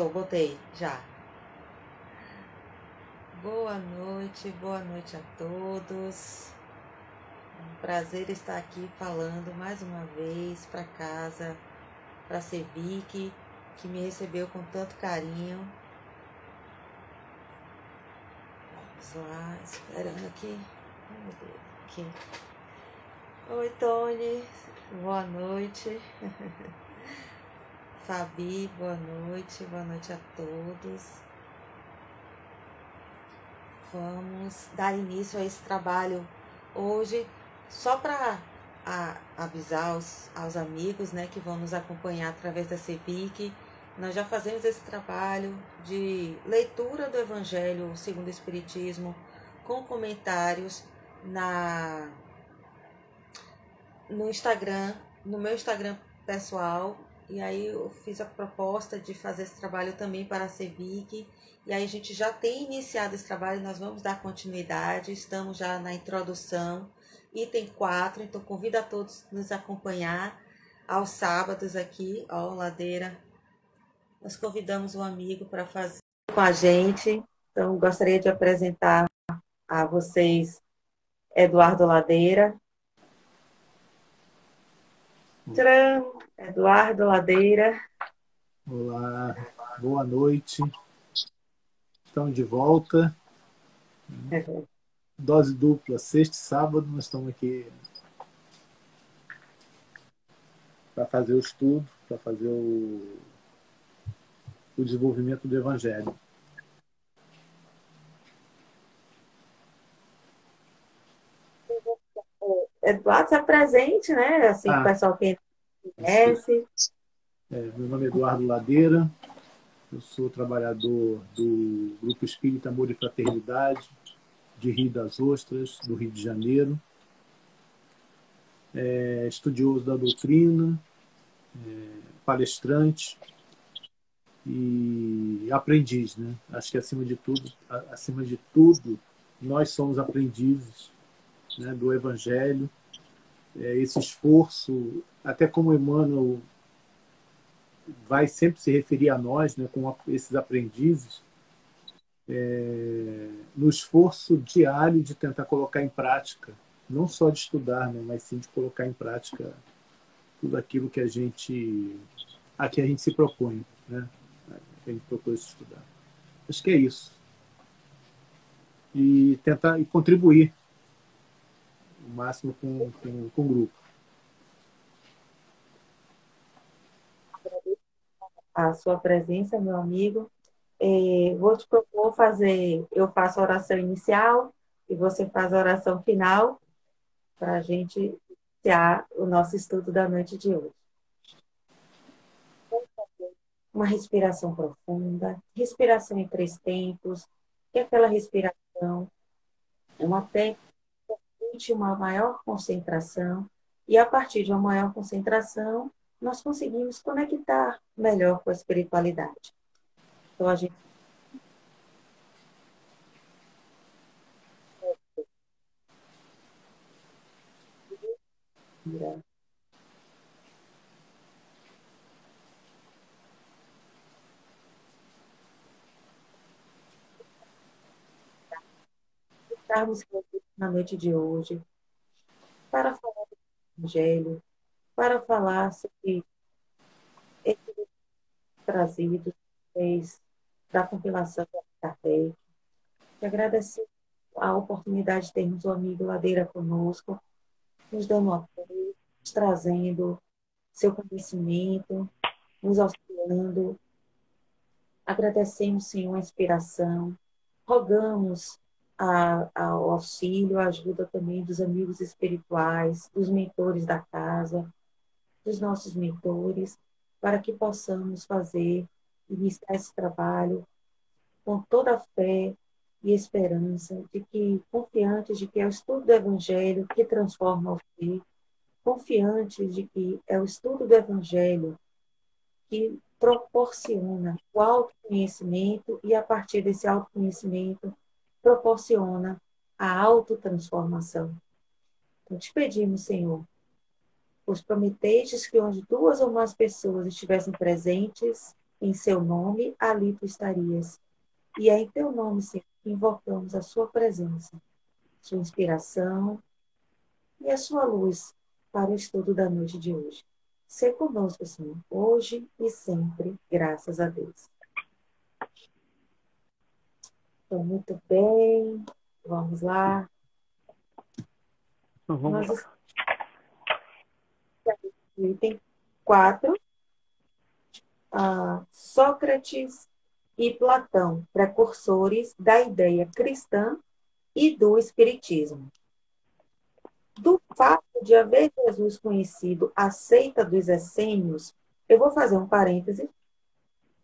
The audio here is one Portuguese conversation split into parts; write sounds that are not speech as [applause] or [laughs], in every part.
Botou, botei, já. Boa noite, boa noite a todos. É um prazer estar aqui falando mais uma vez para casa, para Cevic, que me recebeu com tanto carinho. Vamos lá, esperando aqui. aqui. Oi, Tony. Boa noite. [laughs] Fabi, boa noite. Boa noite a todos vamos dar início a esse trabalho hoje, só para avisar aos, aos amigos né, que vão nos acompanhar através da CEPIC. Nós já fazemos esse trabalho de leitura do Evangelho segundo o Espiritismo, com comentários na no Instagram, no meu Instagram pessoal. E aí eu fiz a proposta de fazer esse trabalho também para a CEVIC e aí a gente já tem iniciado esse trabalho, nós vamos dar continuidade, estamos já na introdução, item 4, então convido a todos a nos acompanhar aos sábados aqui, ó, Ladeira. Nós convidamos um amigo para fazer com a gente, então gostaria de apresentar a vocês Eduardo Ladeira. Tcharam! Eduardo Ladeira. Olá, boa noite estão de volta. Dose dupla, sexta e sábado, nós estamos aqui para fazer o estudo, para fazer o, o desenvolvimento do Evangelho. Eduardo está presente, né? Assim, ah, o pessoal que conhece. É, meu nome é Eduardo Ladeira, eu sou trabalhador do Grupo Espírita Amor e Fraternidade, de Rio das Ostras, do Rio de Janeiro. É, estudioso da doutrina, é, palestrante e aprendiz, né? Acho que acima de tudo, acima de tudo, nós somos aprendizes né, do Evangelho. É, esse esforço, até como Emmanuel vai sempre se referir a nós, né, como esses aprendizes, é, no esforço diário de tentar colocar em prática, não só de estudar, né, mas sim de colocar em prática tudo aquilo que a gente a que a gente se propõe, né, a gente propôs estudar. Acho que é isso. E tentar e contribuir o máximo com, com, com o grupo. a sua presença, meu amigo. É, vou te propor fazer, eu faço a oração inicial e você faz a oração final para a gente iniciar o nosso estudo da noite de hoje. Uma respiração profunda, respiração em três tempos, que aquela respiração é uma técnica uma maior concentração e a partir de uma maior concentração nós conseguimos conectar melhor com a espiritualidade. Então, a gente. Estarmos na noite de hoje para falar do Evangelho, para falar sobre esse trazido fez da compilação da Kardec. E agradecer a oportunidade de termos o amigo Ladeira conosco, nos dando apoio, nos trazendo seu conhecimento, nos auxiliando. Agradecemos, Senhor, a inspiração. Rogamos ao auxílio, a ajuda também dos amigos espirituais, dos mentores da casa, dos nossos mentores, para que possamos fazer, iniciar esse trabalho com toda a fé e esperança de que, confiantes de que é o estudo do Evangelho que transforma o ser, confiantes de que é o estudo do Evangelho que proporciona o autoconhecimento e, a partir desse autoconhecimento, proporciona a autotransformação. Então, te pedimos, Senhor, Pois prometestes que onde duas ou mais pessoas estivessem presentes, em seu nome, ali tu estarias. E é em teu nome, Senhor, que invocamos a sua presença, sua inspiração e a sua luz para o estudo da noite de hoje. Se conosco, Senhor, hoje e sempre, graças a Deus. Então, muito bem. Vamos lá. Então, vamos Nós lá. Item 4. Ah, Sócrates e Platão, precursores da ideia cristã e do espiritismo. Do fato de haver Jesus conhecido a seita dos essênios, eu vou fazer um parêntese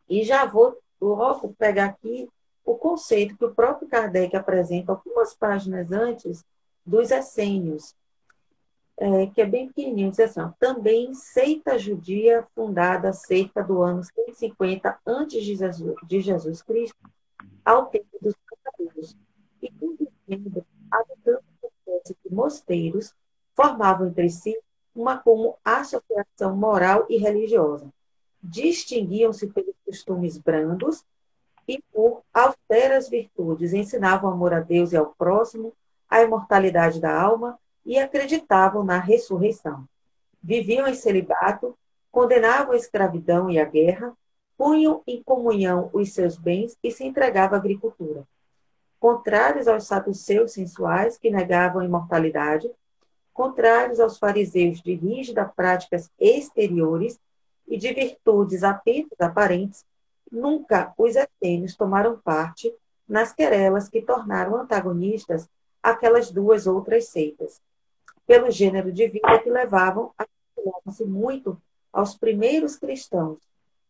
e já vou logo pegar aqui o conceito que o próprio Kardec apresenta algumas páginas antes dos essênios, é, que é bem pequenininho, diz assim, ó, também seita judia fundada cerca do ano 150 antes de Jesus, de Jesus Cristo, ao tempo dos cabelos, e convivendo, habitando de mosteiros, formavam entre si uma como associação moral e religiosa. Distinguiam-se pelos costumes brandos e por austeras virtudes ensinavam amor a Deus e ao próximo, a imortalidade da alma e acreditavam na ressurreição. Viviam em celibato, condenavam a escravidão e a guerra, punham em comunhão os seus bens e se entregavam à agricultura. Contrários aos saduceus sensuais que negavam a imortalidade, contrários aos fariseus de rígida práticas exteriores e de virtudes apenas aparentes, Nunca os essênios tomaram parte nas querelas que tornaram antagonistas aquelas duas outras seitas, pelo gênero de vida que levavam a se muito aos primeiros cristãos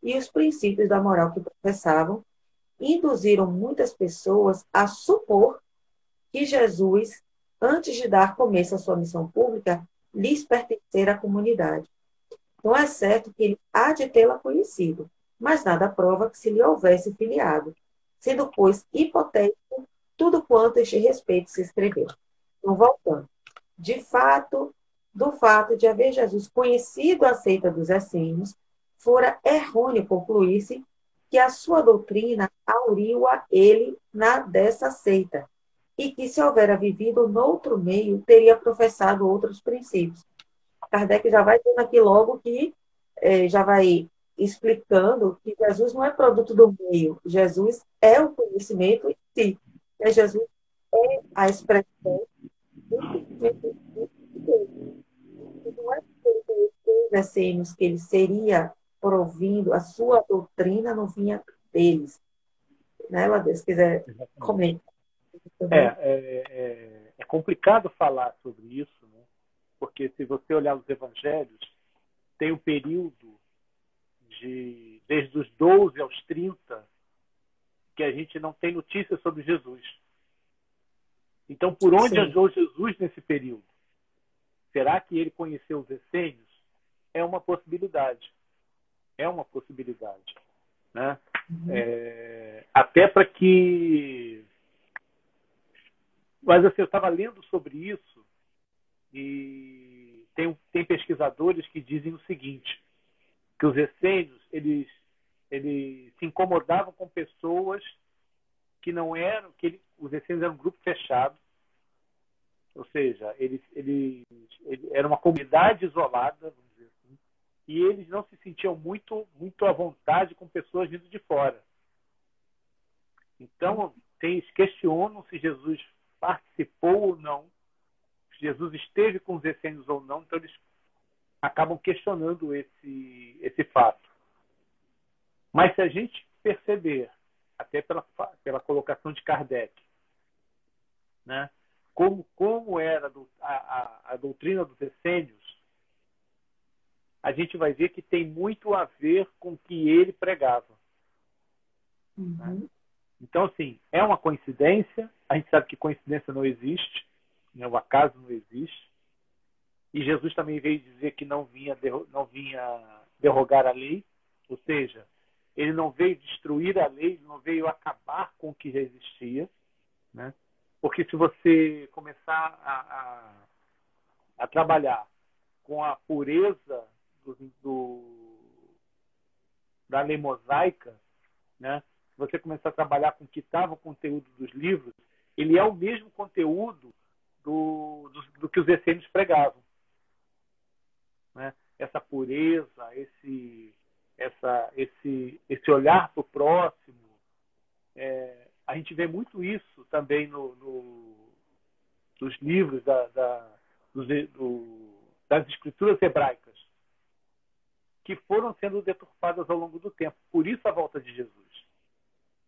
e os princípios da moral que professavam, induziram muitas pessoas a supor que Jesus, antes de dar começo à sua missão pública, lhes pertencera à comunidade. Então é certo que ele há de tê-la conhecido, mas nada prova que se lhe houvesse filiado, sendo, pois, hipotético tudo quanto este respeito se escreveu. Então, voltando. De fato, do fato de haver Jesus conhecido a seita dos essênios, fora errôneo concluir-se que a sua doutrina auriu a ele na dessa seita, e que se houvera vivido noutro meio, teria professado outros princípios. Kardec já vai dizendo aqui logo que eh, já vai explicando que Jesus não é produto do meio, Jesus é o conhecimento em si. Né? Jesus é a expressão do conhecimento. Não é porque ele que ele seria provindo, a sua doutrina não vinha deles. Né, Ladez, se quiser comentar. É, é, é, é, complicado falar sobre isso, né? porque se você olhar os evangelhos, tem o período de desde os 12 aos 30 que a gente não tem notícias sobre Jesus. Então, por onde Sim. andou Jesus nesse período? Será que ele conheceu os essênios? É uma possibilidade. É uma possibilidade. Né? Uhum. É, até para que. Mas assim, eu estava lendo sobre isso e tem, tem pesquisadores que dizem o seguinte: que os essênios eles, eles se incomodavam com pessoas que não eram, que ele, os essênios eram um grupo fechado, ou seja, eles, eles, eles era uma comunidade isolada, vamos dizer assim, e eles não se sentiam muito, muito à vontade com pessoas vindo de fora. Então, tem, questionam se Jesus participou ou não, se Jesus esteve com os essênios ou não, então eles acabam questionando esse, esse fato. Mas se a gente perceber, até pela, pela colocação de Kardec, né, como, como era a, a, a doutrina dos essênios, a gente vai ver que tem muito a ver com o que ele pregava. Uhum. Né? Então, assim, é uma coincidência, a gente sabe que coincidência não existe, né? o acaso não existe, e Jesus também veio dizer que não vinha, não vinha derrogar a lei, ou seja, ele não veio destruir a lei, ele não veio acabar com o que já existia. Né? Porque se você começar a, a, a trabalhar com a pureza do, do, da lei mosaica, né? você começar a trabalhar com o que estava o conteúdo dos livros, ele é o mesmo conteúdo do, do, do que os essênios pregavam. Essa pureza, esse, essa, esse, esse olhar para o próximo. É, a gente vê muito isso também no, no nos livros da, da, dos, do, das escrituras hebraicas, que foram sendo deturpadas ao longo do tempo. Por isso a volta de Jesus.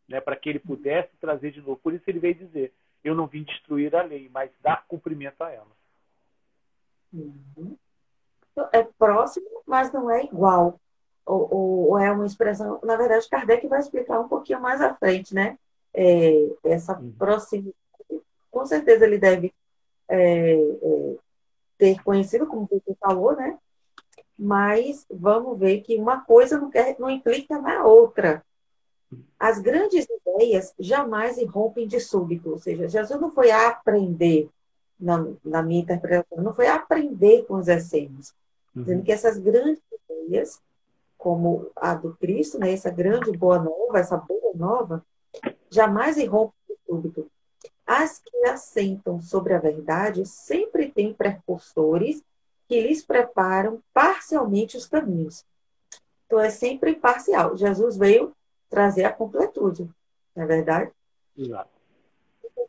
Né, para que ele pudesse trazer de novo. Por isso ele veio dizer: Eu não vim destruir a lei, mas dar cumprimento a ela. Uhum. É próximo, mas não é igual ou, ou, ou, é uma expressão. Na verdade, Kardec vai explicar um pouquinho mais à frente, né? É, essa uhum. proximidade. Com certeza ele deve é, é, ter conhecido, como você falou, né? Mas vamos ver que uma coisa não, quer, não implica na outra. As grandes ideias jamais irrompem de súbito, ou seja, Jesus não foi aprender, na, na minha interpretação, não foi aprender com os essênios. Dizendo que essas grandes ideias como a do Cristo, né, essa grande boa nova, essa boa nova, jamais irrompe de súbito. As que assentam sobre a verdade sempre têm precursores que lhes preparam parcialmente os caminhos. Então é sempre parcial. Jesus veio trazer a completude, não é verdade? Exato.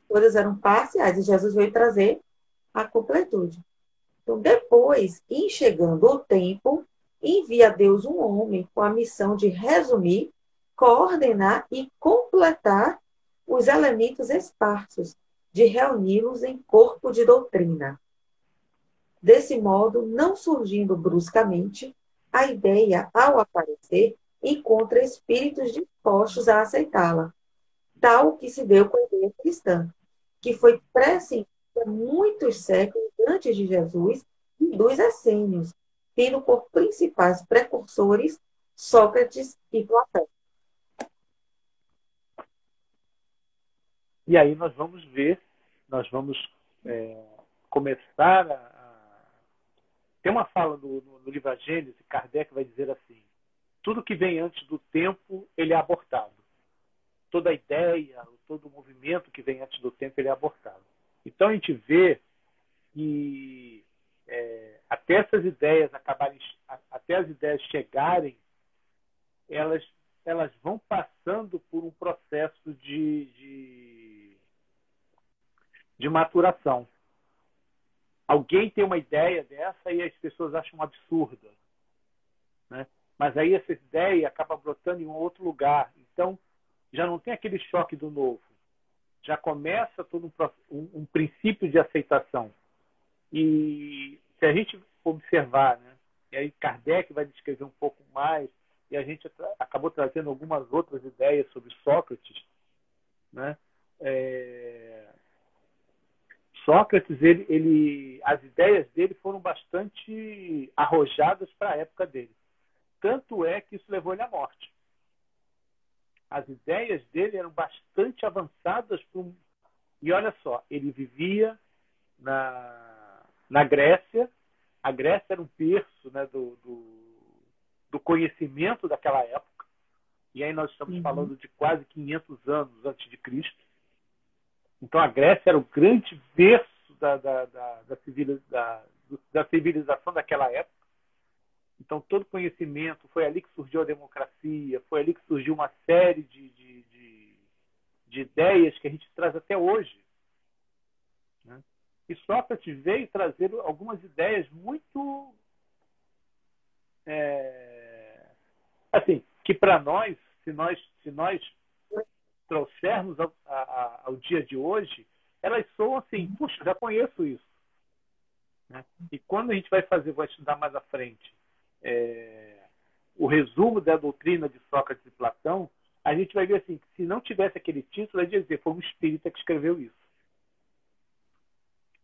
Todas eram parciais e Jesus veio trazer a completude. Então, depois, em chegando o tempo, envia Deus um homem com a missão de resumir, coordenar e completar os elementos esparsos, de reuni-los em corpo de doutrina. Desse modo, não surgindo bruscamente, a ideia, ao aparecer, encontra espíritos dispostos a aceitá-la, tal que se deu com a ideia cristã, que foi pressentida muitos séculos antes de Jesus e dos essênios, tendo por principais precursores Sócrates e Platão. E aí nós vamos ver, nós vamos é, começar a, Tem uma fala no, no, no livro A Gênese, Kardec vai dizer assim: tudo que vem antes do tempo, ele é abortado. Toda ideia, todo movimento que vem antes do tempo, ele é abortado. Então a gente vê que é, até essas ideias acabarem, até as ideias chegarem, elas, elas vão passando por um processo de, de, de maturação. Alguém tem uma ideia dessa e as pessoas acham absurda. Né? Mas aí essa ideia acaba brotando em um outro lugar. Então, já não tem aquele choque do novo. Já começa todo um, um, princípio de aceitação. E se a gente observar, né, e aí Kardec vai descrever um pouco mais, e a gente acabou trazendo algumas outras ideias sobre Sócrates, né? É... Sócrates, ele, ele, as ideias dele foram bastante arrojadas para a época dele. Tanto é que isso levou ele à morte. As ideias dele eram bastante avançadas. Um... E olha só, ele vivia na na Grécia. A Grécia era um berço né, do, do, do, conhecimento daquela época. E aí nós estamos uhum. falando de quase 500 anos antes de Cristo. Então a Grécia era o grande berço da, da, da, da civilização daquela época. Então, todo conhecimento, foi ali que surgiu a democracia, foi ali que surgiu uma série de, de, de, de ideias que a gente traz até hoje. E Sócrates veio trazer algumas ideias muito. É, assim, que para nós, se nós, se nós trouxermos ao, a, ao dia de hoje, elas soam assim, puxa, já conheço isso. Né? E quando a gente vai fazer, vai estudar mais à frente, é, o resumo da doutrina de Sócrates e Platão, a gente vai ver assim, que se não tivesse aquele título, é dizer, foi um espírita que escreveu isso.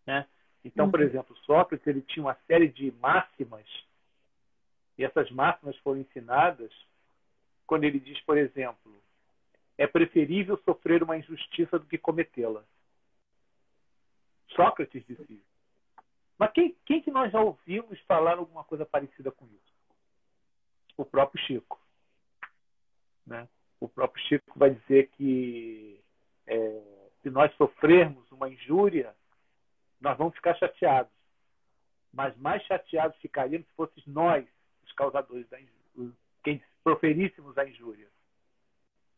Né? Então, por uhum. exemplo, Sócrates ele tinha uma série de máximas, e essas máximas foram ensinadas quando ele diz, por exemplo, é preferível sofrer uma injustiça do que cometê-la. Sócrates disse isso. Mas quem, quem que nós já ouvimos falar alguma coisa parecida com isso? O próprio Chico. Né? O próprio Chico vai dizer que é, se nós sofrermos uma injúria, nós vamos ficar chateados. Mas mais chateados ficaríamos se fôssemos nós os causadores da injúria, quem proferíssemos a injúria.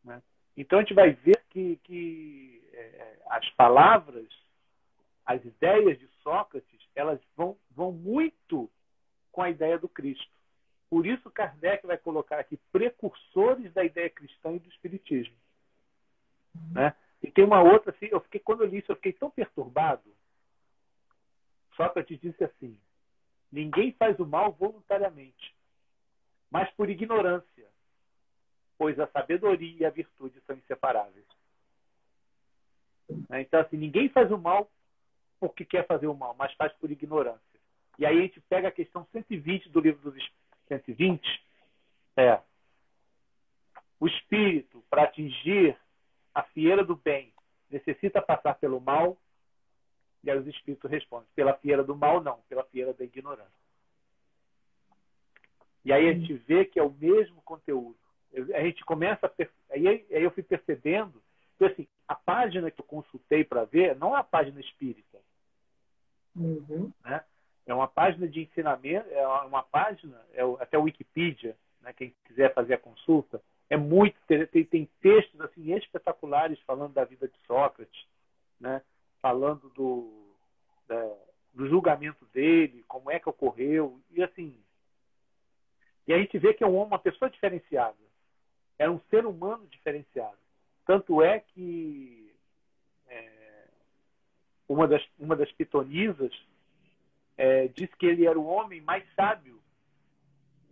Né? Então a gente vai ver que, que é, as palavras, as ideias de Sócrates, elas vão, vão muito com a ideia do Cristo. Por isso Kardec vai colocar aqui precursores da ideia cristã e do espiritismo. Né? E tem uma outra, assim, eu fiquei, quando eu li isso, eu fiquei tão perturbado. Sócrates disse assim: ninguém faz o mal voluntariamente, mas por ignorância, pois a sabedoria e a virtude são inseparáveis. Né? Então, assim, ninguém faz o mal porque quer fazer o mal, mas faz por ignorância. E aí a gente pega a questão 120 do livro dos Espíritos 120 é o espírito, para atingir a fieira do bem, necessita passar pelo mal? E aí os espíritos respondem: pela fieira do mal, não, pela fieira da ignorância. E aí a gente vê que é o mesmo conteúdo. A gente começa a. Aí, aí eu fui percebendo que assim, a página que eu consultei para ver não é a página espírita. Uhum. Né? É uma página de ensinamento, é uma página, é até o Wikipedia, né, quem quiser fazer a consulta, é muito tem, tem textos assim espetaculares falando da vida de Sócrates, né, falando do, da, do julgamento dele, como é que ocorreu e assim. E a gente vê que é um, uma pessoa diferenciada, é um ser humano diferenciado. Tanto é que uma das uma das pitonisas é, diz que ele era o homem mais sábio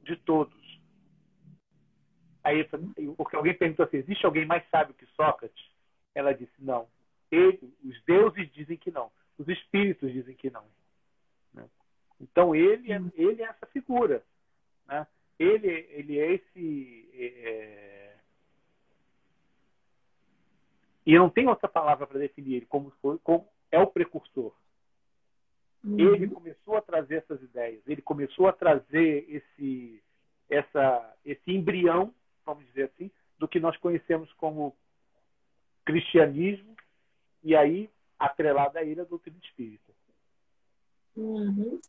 de todos. Aí, porque alguém perguntou assim: existe alguém mais sábio que Sócrates? Ela disse: não. Ele, os deuses dizem que não. Os espíritos dizem que não. Né? Então ele é, ele é essa figura. Né? Ele, ele é esse. É... é e não tem outra palavra para definir ele como, como é o precursor. Uhum. Ele começou a trazer essas ideias, ele começou a trazer esse, essa, esse embrião, vamos dizer assim, do que nós conhecemos como cristianismo, e aí atrelada a ele a doutrina espírita. Uhum.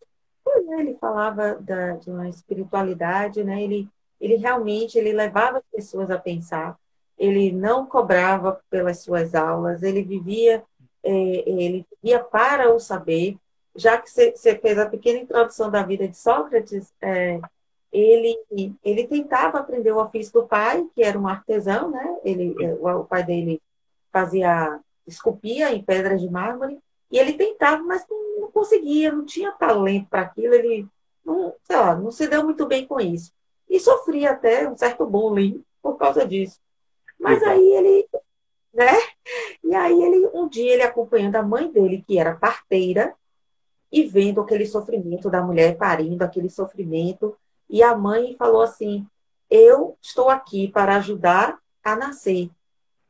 É, ele falava da, de uma espiritualidade, né? ele, ele realmente ele levava as pessoas a pensar, ele não cobrava pelas suas aulas, ele vivia, ele vivia para o saber, já que você fez a pequena introdução da vida de Sócrates, é, ele, ele tentava aprender o ofício do pai, que era um artesão, né? Ele, é, o, o pai dele fazia esculpia em pedras de mármore, e ele tentava, mas não, não conseguia, não tinha talento para aquilo, ele não, sei lá, não se deu muito bem com isso. E sofria até um certo bullying por causa disso. Mas aí ele, né? E aí ele, um dia ele acompanhando a mãe dele, que era parteira, e vendo aquele sofrimento da mulher parindo, aquele sofrimento. E a mãe falou assim: Eu estou aqui para ajudar a nascer.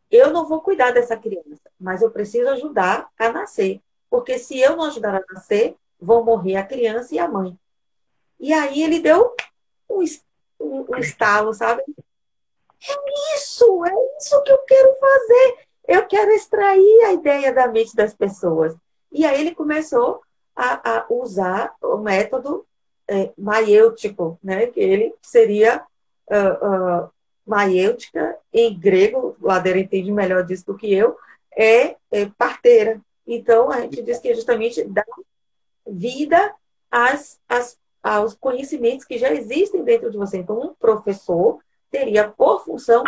Eu não vou cuidar dessa criança, mas eu preciso ajudar a nascer. Porque se eu não ajudar a nascer, vão morrer a criança e a mãe. E aí ele deu um, um, um estalo, sabe? É isso, é isso que eu quero fazer. Eu quero extrair a ideia da mente das pessoas. E aí ele começou a, a usar o método é, maiêutico, né? que ele seria uh, uh, maiêutica, em grego, o Ladeira entende melhor disso do que eu, é, é parteira. Então, a gente diz que é justamente dá vida às, às, aos conhecimentos que já existem dentro de você. Então, um professor teria por função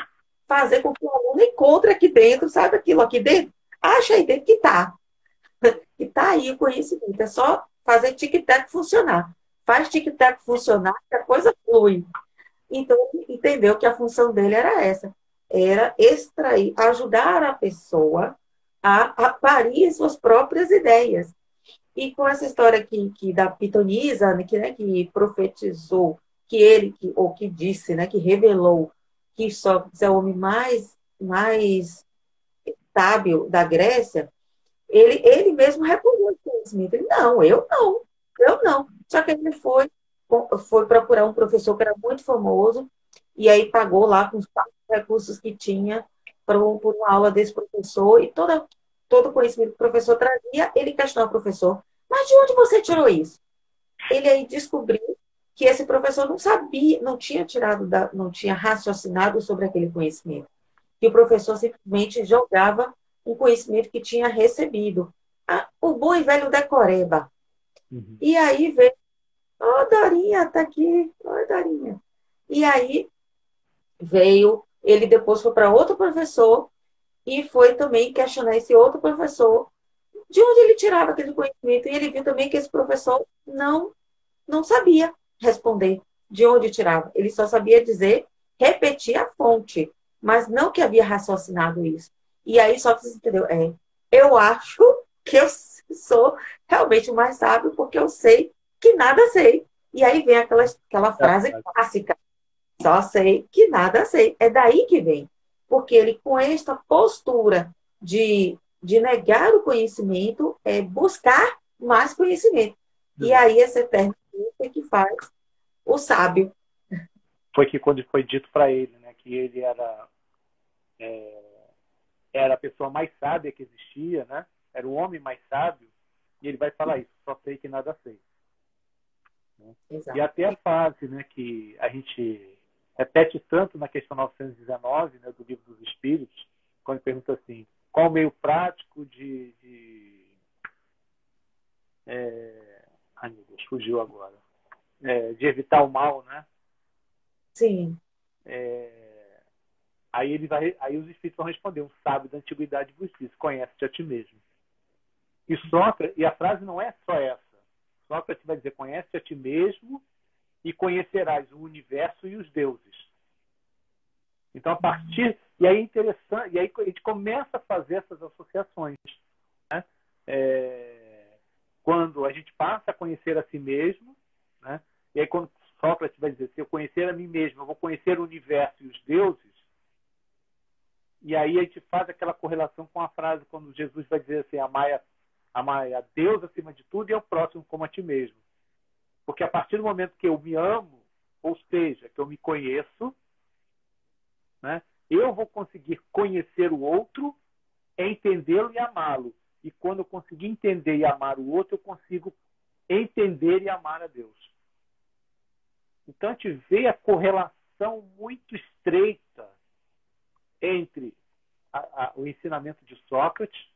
fazer com que o aluno encontre aqui dentro, sabe aquilo aqui dentro? Acha aí dentro que [laughs] está. E tá aí o conhecimento. É só fazer tic-tac funcionar. Faz tic-tac funcionar que a coisa flui. Então, entendeu que a função dele era essa. Era extrair, ajudar a pessoa a, a parir suas próprias ideias. E com essa história que, que da pitonisa, né, que, né, que profetizou, que ele, que, ou que disse, né, que revelou que Sócrates é o homem mais, mais sábio da Grécia, ele, ele mesmo esse conhecimento. Ele, não, eu não, eu não. Só que ele foi, foi procurar um professor que era muito famoso, e aí pagou lá com recursos que tinha para por uma aula desse professor e toda, todo o conhecimento que o professor trazia, ele questionou o professor, mas de onde você tirou isso? Ele aí descobriu que esse professor não sabia, não tinha tirado, da, não tinha raciocinado sobre aquele conhecimento. Que o professor simplesmente jogava um conhecimento que tinha recebido. Ah, o bom e velho decoreba. Uhum. E aí veio, ô oh, Dorinha, tá aqui, ô oh, Dorinha. E aí veio, ele depois foi para outro professor e foi também questionar esse outro professor de onde ele tirava aquele conhecimento. E ele viu também que esse professor não, não sabia responder de onde tirava. Ele só sabia dizer, repetir a fonte, mas não que havia raciocinado isso. E aí só você entendeu, é, eu acho que eu sou realmente o mais sábio porque eu sei que nada sei. E aí vem aquela, aquela frase clássica, só sei que nada sei. É daí que vem. Porque ele, com esta postura de, de negar o conhecimento, é buscar mais conhecimento. E aí esse eterno é que faz o sábio. Foi que quando foi dito para ele, né, que ele era é, era a pessoa mais sábia que existia, né? Era o homem mais sábio. E ele vai falar isso: só sei que nada sei. Né? E até a fase, né, que a gente repete tanto na questão 919, né, do livro dos Espíritos, quando pergunta assim: qual o meio prático de, de é... ai meu Deus, fugiu agora é, de evitar o mal, né? Sim. É, aí ele vai, aí os espíritos vão responder: um sábio da antiguidade vos diz, conhece-te a ti mesmo. E Sócrates, e a frase não é só essa. Sócrates vai dizer: conhece a ti mesmo e conhecerás o universo e os deuses. Então, a partir. E aí é interessante, e aí a gente começa a fazer essas associações. Né? É, quando a gente passa a conhecer a si mesmo, né? E aí, quando Sócrates vai dizer, se eu conhecer a mim mesmo, eu vou conhecer o universo e os deuses, e aí a gente faz aquela correlação com a frase quando Jesus vai dizer assim, amai amai a Deus acima de tudo e ao próximo como a ti mesmo. Porque a partir do momento que eu me amo, ou seja, que eu me conheço, né, eu vou conseguir conhecer o outro, entendê-lo e amá-lo. E quando eu conseguir entender e amar o outro, eu consigo entender e amar a Deus. Então a gente vê a correlação muito estreita entre a, a, o ensinamento de Sócrates,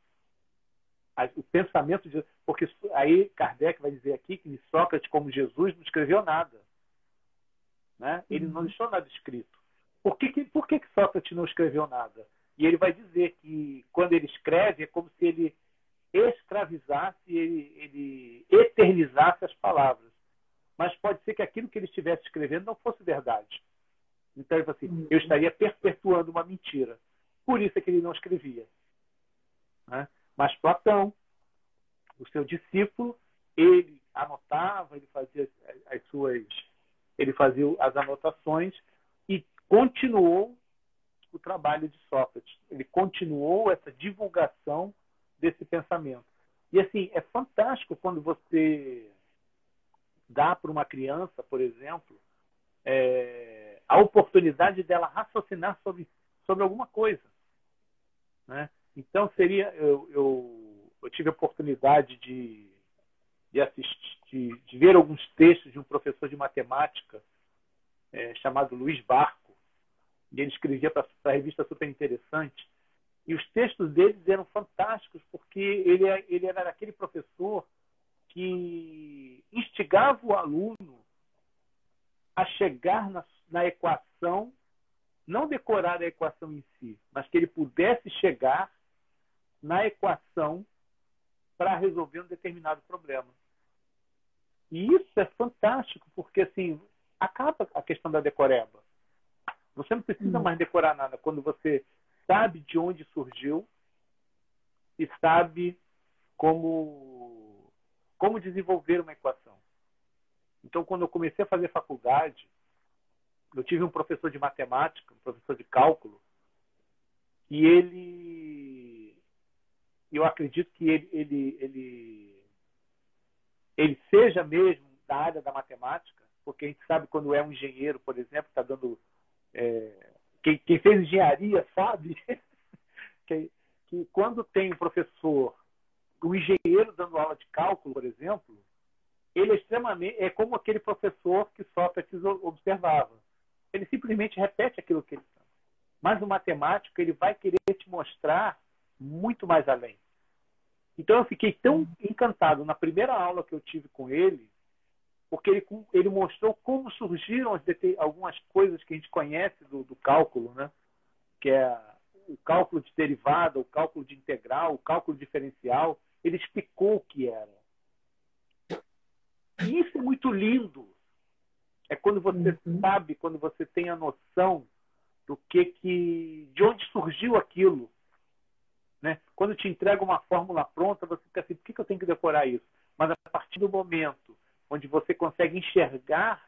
a, o pensamento de. Porque aí Kardec vai dizer aqui que Sócrates, como Jesus, não escreveu nada. Né? Ele não deixou nada escrito. Por que, que, por que, que Sócrates não escreveu nada? E ele vai dizer que quando ele escreve é como se ele escravizasse, ele, ele eternizasse as palavras. Mas pode ser que aquilo que ele estivesse escrevendo não fosse verdade. Então ele assim, eu estaria perpetuando uma mentira. Por isso é que ele não escrevia. Né? Mas Platão, o seu discípulo, ele anotava, ele fazia as suas, ele fazia as anotações e continuou o trabalho de Sócrates. Ele continuou essa divulgação desse pensamento. E assim, é fantástico quando você dá para uma criança, por exemplo, é, a oportunidade dela raciocinar sobre, sobre alguma coisa. Né? Então seria, eu, eu, eu, tive a oportunidade de, de assistir, de, de, ver alguns textos de um professor de matemática é, chamado Luiz Barco, e ele escrevia para a revista super interessante. E os textos deles eram fantásticos, porque ele, ele era aquele professor que instigava o aluno a chegar na, na equação, não decorar a equação em si, mas que ele pudesse chegar na equação para resolver um determinado problema. E isso é fantástico, porque assim, acaba a questão da decoreba. Você não precisa hum. mais decorar nada quando você sabe de onde surgiu e sabe como, como desenvolver uma equação. Então, quando eu comecei a fazer faculdade, eu tive um professor de matemática, um professor de cálculo, e ele, eu acredito que ele, ele, ele, ele seja mesmo da área da matemática, porque a gente sabe quando é um engenheiro, por exemplo, está dando é, quem, quem fez engenharia sabe [laughs] que, que quando tem um professor, um engenheiro dando aula de cálculo, por exemplo, ele é extremamente é como aquele professor que Sócrates observava. Ele simplesmente repete aquilo que ele sabe. Mas o matemático ele vai querer te mostrar muito mais além. Então eu fiquei tão encantado na primeira aula que eu tive com ele, porque ele, ele mostrou como surgiram as, algumas coisas que a gente conhece do, do cálculo, né? que é o cálculo de derivada, o cálculo de integral, o cálculo diferencial. Ele explicou o que era. E isso é muito lindo. É quando você uhum. sabe, quando você tem a noção do que que, de onde surgiu aquilo. Né? Quando te entrega uma fórmula pronta, você fica assim, por que, que eu tenho que decorar isso? Mas a partir do momento onde você consegue enxergar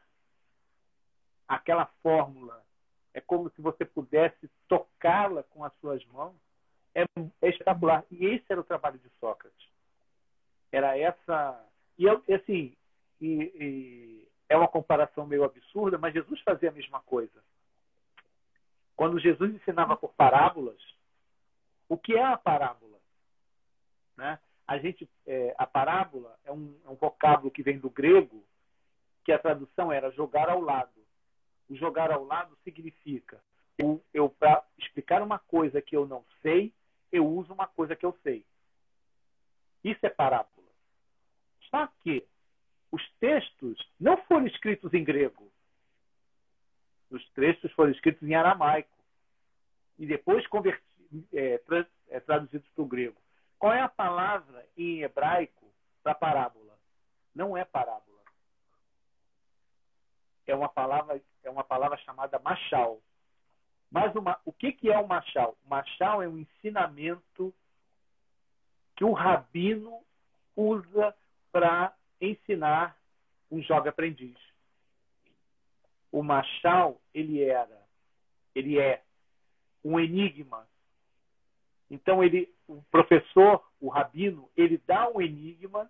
aquela fórmula, é como se você pudesse tocá-la com as suas mãos, é, é espetacular. E esse era o trabalho de Sócrates. Era essa. E assim, e, e é uma comparação meio absurda, mas Jesus fazia a mesma coisa. Quando Jesus ensinava por parábolas, o que é a parábola? Né? A gente, é, a parábola é um, é um vocábulo que vem do grego, que a tradução era jogar ao lado. O jogar ao lado significa eu, eu para explicar uma coisa que eu não sei, eu uso uma coisa que eu sei. Isso é parábola. Só que os textos não foram escritos em grego. Os textos foram escritos em aramaico e depois é, é, traduzidos para o grego. Qual é a palavra em hebraico para parábola? Não é parábola. É uma palavra, é uma palavra chamada machal. Mas uma, o que, que é o machal? O machal é um ensinamento que o rabino usa para ensinar um jovem aprendiz. O Machal, ele era, ele é um enigma. Então ele, o professor, o rabino, ele dá um enigma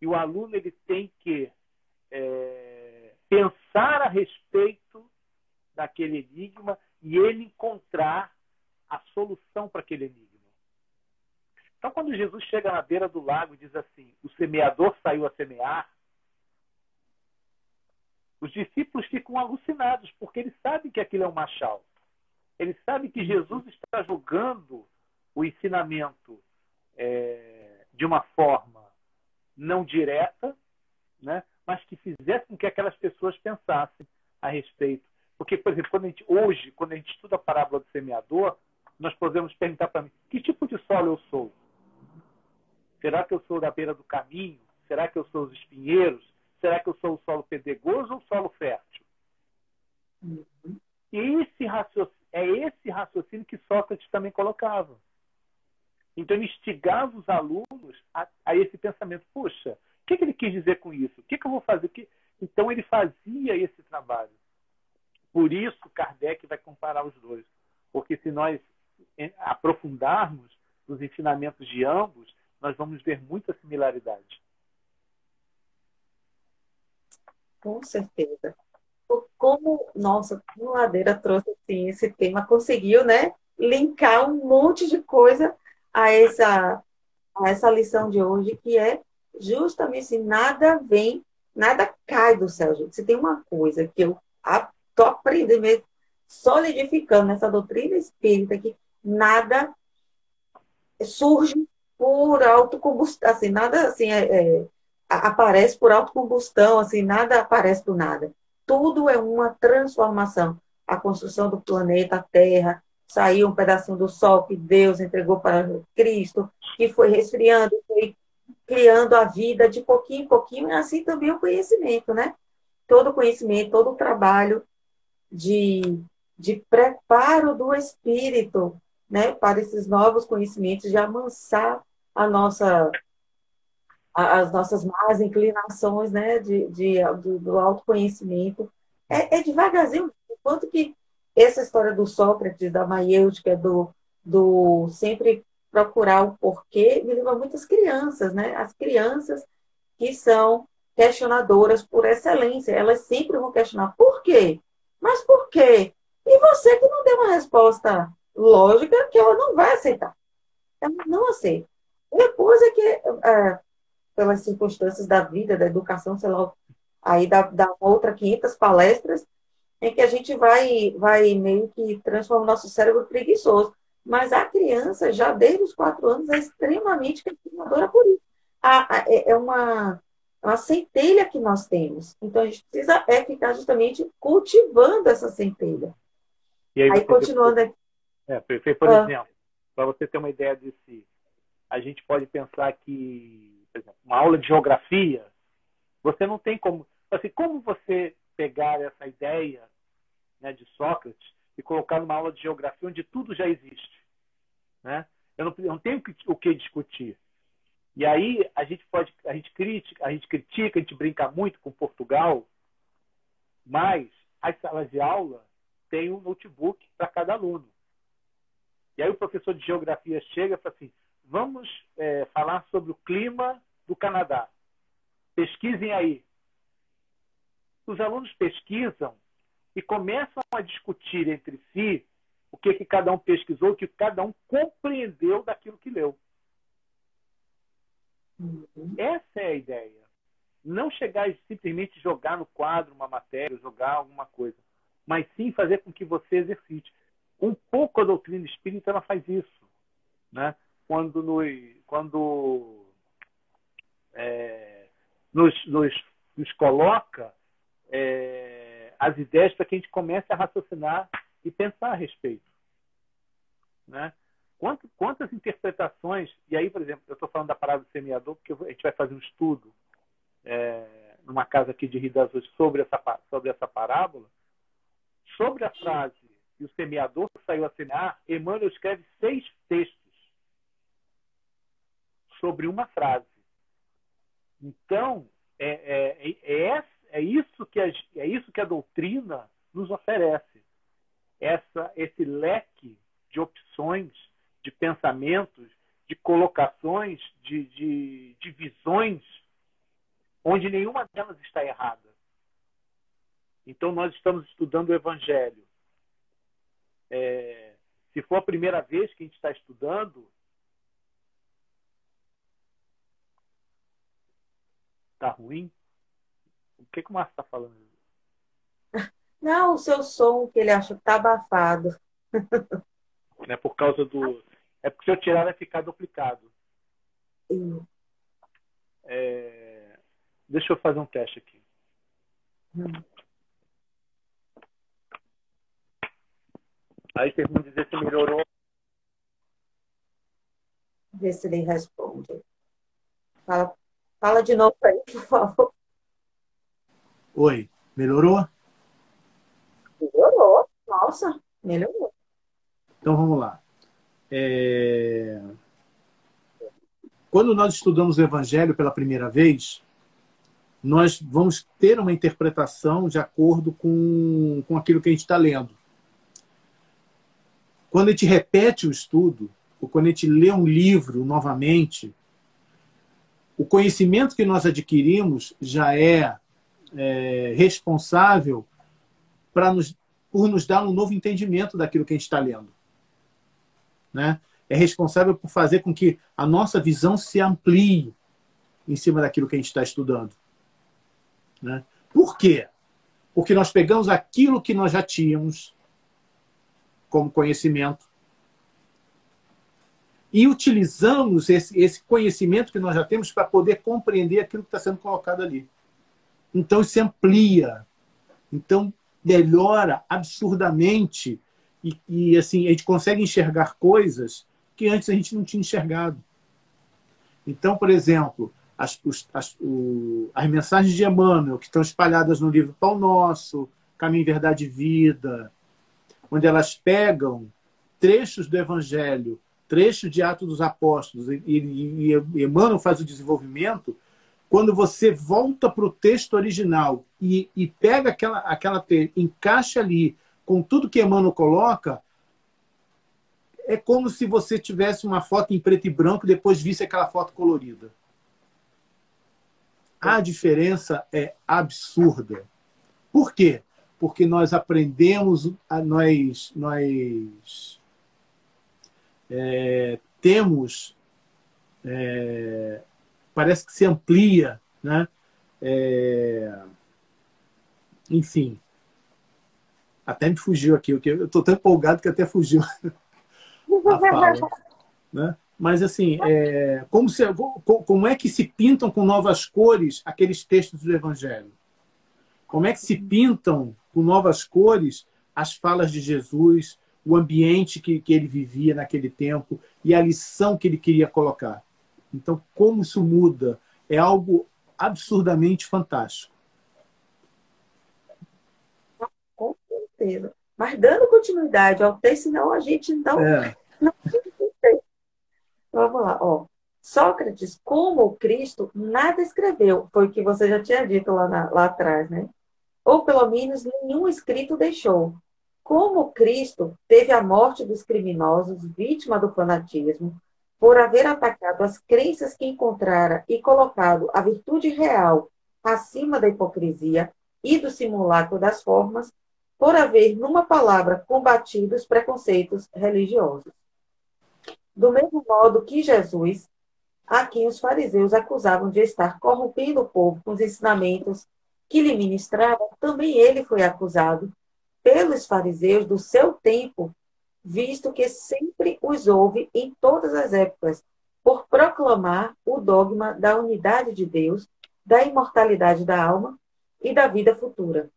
e o aluno ele tem que é, pensar a respeito daquele enigma e ele encontrar a solução para aquele enigma. Então, quando Jesus chega na beira do lago e diz assim: o semeador saiu a semear, os discípulos ficam alucinados, porque eles sabem que aquilo é um machal. Eles sabem que Jesus está julgando o ensinamento é, de uma forma não direta, né, mas que fizesse com que aquelas pessoas pensassem a respeito. Porque, por exemplo, quando gente, hoje, quando a gente estuda a parábola do semeador, nós podemos perguntar para mim: que tipo de solo eu sou? Será que eu sou da beira do caminho? Será que eu sou os espinheiros? Será que eu sou o solo pedregoso ou o solo fértil? Uhum. E esse é esse raciocínio que Sócrates também colocava. Então, ele instigava os alunos a, a esse pensamento: puxa, o que, que, ele quis dizer com isso? O que, que eu vou fazer? Que... Então, ele fazia esse trabalho. Por isso, Kardec vai comparar os dois. Porque se nós aprofundarmos nos ensinamentos de ambos, nós vamos ver muita similaridade. Com certeza. Como, nossa, como Ladeira trouxe assim, esse tema, conseguiu, né, linkar um monte de coisa a essa, a essa lição de hoje, que é justamente assim, nada vem, nada cai do céu, gente. Se tem uma coisa que eu estou aprendendo solidificando nessa doutrina espírita, que nada surge por autocombustão, assim, nada assim, é, é, aparece por autocombustão, assim, nada aparece do nada. Tudo é uma transformação. A construção do planeta, Terra, saiu um pedacinho do Sol que Deus entregou para Cristo, que foi resfriando, foi criando a vida de pouquinho em pouquinho, e assim também o conhecimento, né? Todo o conhecimento, todo o trabalho de, de preparo do espírito, né, para esses novos conhecimentos, de amansar a nossa, as nossas más inclinações né, de, de do, do, autoconhecimento. É, é devagarzinho, enquanto que essa história do Sócrates, da maiêutica, do, do sempre procurar o porquê, me lembra muitas crianças, né? As crianças que são questionadoras por excelência, elas sempre vão questionar por quê? Mas por quê? E você que não deu uma resposta lógica, que ela não vai aceitar. Ela não aceita. Depois é que, é, pelas circunstâncias da vida, da educação, sei lá, aí dá, dá outra 500 palestras em que a gente vai, vai meio que transformar o nosso cérebro preguiçoso. Mas a criança, já desde os quatro anos, é extremamente questionadora por isso. A, a, é, é uma, uma centelha que nós temos. Então, a gente precisa é ficar justamente cultivando essa centelha. E aí, aí continuando aqui. É, por ah. exemplo, para você ter uma ideia desse, a gente pode pensar que, por exemplo, uma aula de geografia, você não tem como, assim, como você pegar essa ideia né, de Sócrates e colocar numa aula de geografia onde tudo já existe, né? Eu não, eu não tenho o que discutir. E aí a gente pode, a gente critica, a gente critica, a gente brinca muito com Portugal, mas as salas de aula têm um notebook para cada aluno. E aí o professor de geografia chega e fala assim: vamos é, falar sobre o clima do Canadá. Pesquisem aí. Os alunos pesquisam e começam a discutir entre si o que, que cada um pesquisou, o que cada um compreendeu daquilo que leu. Uhum. Essa é a ideia. Não chegar e simplesmente jogar no quadro uma matéria, jogar alguma coisa, mas sim fazer com que você exercite. Um pouco a doutrina espírita ela faz isso, né? Quando nos, quando nos, nos, nos, coloca é, as ideias para que a gente comece a raciocinar e pensar a respeito, né? Quanto, quantas interpretações e aí, por exemplo, eu estou falando da parada do semeador porque a gente vai fazer um estudo é, numa casa aqui de Rio das Ostras sobre essa sobre essa parábola, sobre a frase e o semeador saiu a semear, Emmanuel escreve seis textos sobre uma frase. Então, é, é, é, é, isso, que a, é isso que a doutrina nos oferece. Essa, esse leque de opções, de pensamentos, de colocações, de, de, de visões, onde nenhuma delas está errada. Então, nós estamos estudando o Evangelho é, se for a primeira vez que a gente está estudando, tá ruim? O que, que o Márcio está falando? Não, o seu som que ele acha que tá abafado. É por causa do. É porque se eu tirar vai ficar duplicado. Sim. É... Deixa eu fazer um teste aqui. Hum. Aí vocês vão dizer se melhorou. Ver se ele responde. Fala, fala de novo aí, por favor. Oi, melhorou? Melhorou. Nossa, melhorou. Então vamos lá. É... Quando nós estudamos o Evangelho pela primeira vez, nós vamos ter uma interpretação de acordo com, com aquilo que a gente está lendo. Quando a gente repete o estudo, ou quando a gente lê um livro novamente, o conhecimento que nós adquirimos já é, é responsável para nos, por nos dar um novo entendimento daquilo que a gente está lendo. Né? É responsável por fazer com que a nossa visão se amplie em cima daquilo que a gente está estudando. Né? Por quê? Porque nós pegamos aquilo que nós já tínhamos, como conhecimento. E utilizamos esse, esse conhecimento que nós já temos para poder compreender aquilo que está sendo colocado ali. Então, isso amplia. Então, melhora absurdamente. E, e assim, a gente consegue enxergar coisas que antes a gente não tinha enxergado. Então, por exemplo, as, as, o, as mensagens de Emmanuel, que estão espalhadas no livro Pão Nosso, Caminho, Verdade e Vida, onde elas pegam trechos do Evangelho, trechos de Atos dos Apóstolos, e, e, e Emmanuel faz o desenvolvimento, quando você volta para o texto original e, e pega aquela, aquela encaixa ali com tudo que Emmanuel coloca, é como se você tivesse uma foto em preto e branco e depois visse aquela foto colorida. A diferença é absurda. Por quê? porque nós aprendemos, nós, nós é, temos, é, parece que se amplia, né? É, enfim, até me fugiu aqui, eu estou tão empolgado que até fugiu [laughs] a fala. Né? Mas, assim, é, como, se, como é que se pintam com novas cores aqueles textos do Evangelho? Como é que se pintam com novas cores as falas de Jesus, o ambiente que, que ele vivia naquele tempo e a lição que ele queria colocar? Então, como isso muda? É algo absurdamente fantástico. Com certeza. Mas dando continuidade ao texto, senão a gente não, é. não Vamos lá, ó. Sócrates, como Cristo, nada escreveu, foi o que você já tinha dito lá, na, lá atrás, né? Ou pelo menos nenhum escrito deixou. Como Cristo teve a morte dos criminosos, vítima do fanatismo, por haver atacado as crenças que encontrara e colocado a virtude real acima da hipocrisia e do simulacro das formas, por haver, numa palavra, combatido os preconceitos religiosos. Do mesmo modo que Jesus, a quem os fariseus acusavam de estar corrompendo o povo com os ensinamentos que lhe ministrava, também ele foi acusado pelos fariseus do seu tempo visto que sempre os houve em todas as épocas, por proclamar o dogma da unidade de Deus, da imortalidade da alma e da vida futura.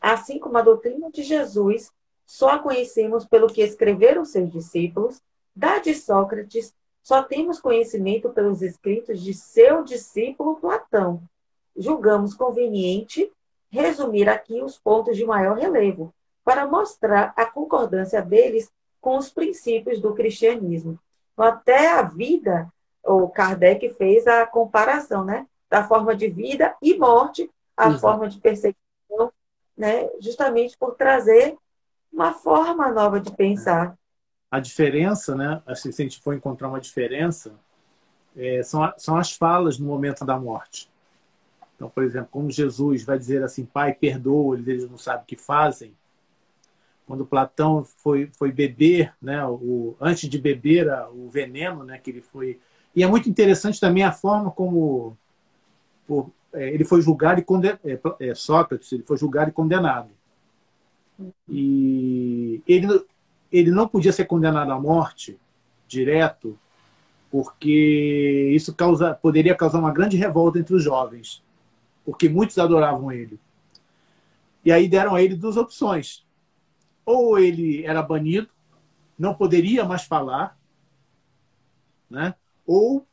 Assim como a doutrina de Jesus só a conhecemos pelo que escreveram seus discípulos, da de Sócrates só temos conhecimento pelos escritos de seu discípulo Platão. Julgamos conveniente resumir aqui os pontos de maior relevo, para mostrar a concordância deles com os princípios do cristianismo. Então, até a vida, o Kardec fez a comparação, né? Da forma de vida e morte, a Exato. forma de perseguição, né? Justamente por trazer uma forma nova de pensar. A diferença, né? Assim, se a gente for encontrar uma diferença, é, são, são as falas no momento da morte. Então, por exemplo, como Jesus vai dizer assim, Pai, perdoa, eles não sabem o que fazem quando Platão foi, foi beber, né, o, antes de beber a, o veneno, né, que ele foi. E é muito interessante também a forma como por, é, ele foi julgado e condenado. É, é, Sócrates, ele foi julgado e condenado. E ele, ele não podia ser condenado à morte direto, porque isso causa, poderia causar uma grande revolta entre os jovens, porque muitos adoravam ele. E aí deram a ele duas opções ou ele era banido, não poderia mais falar, né? ou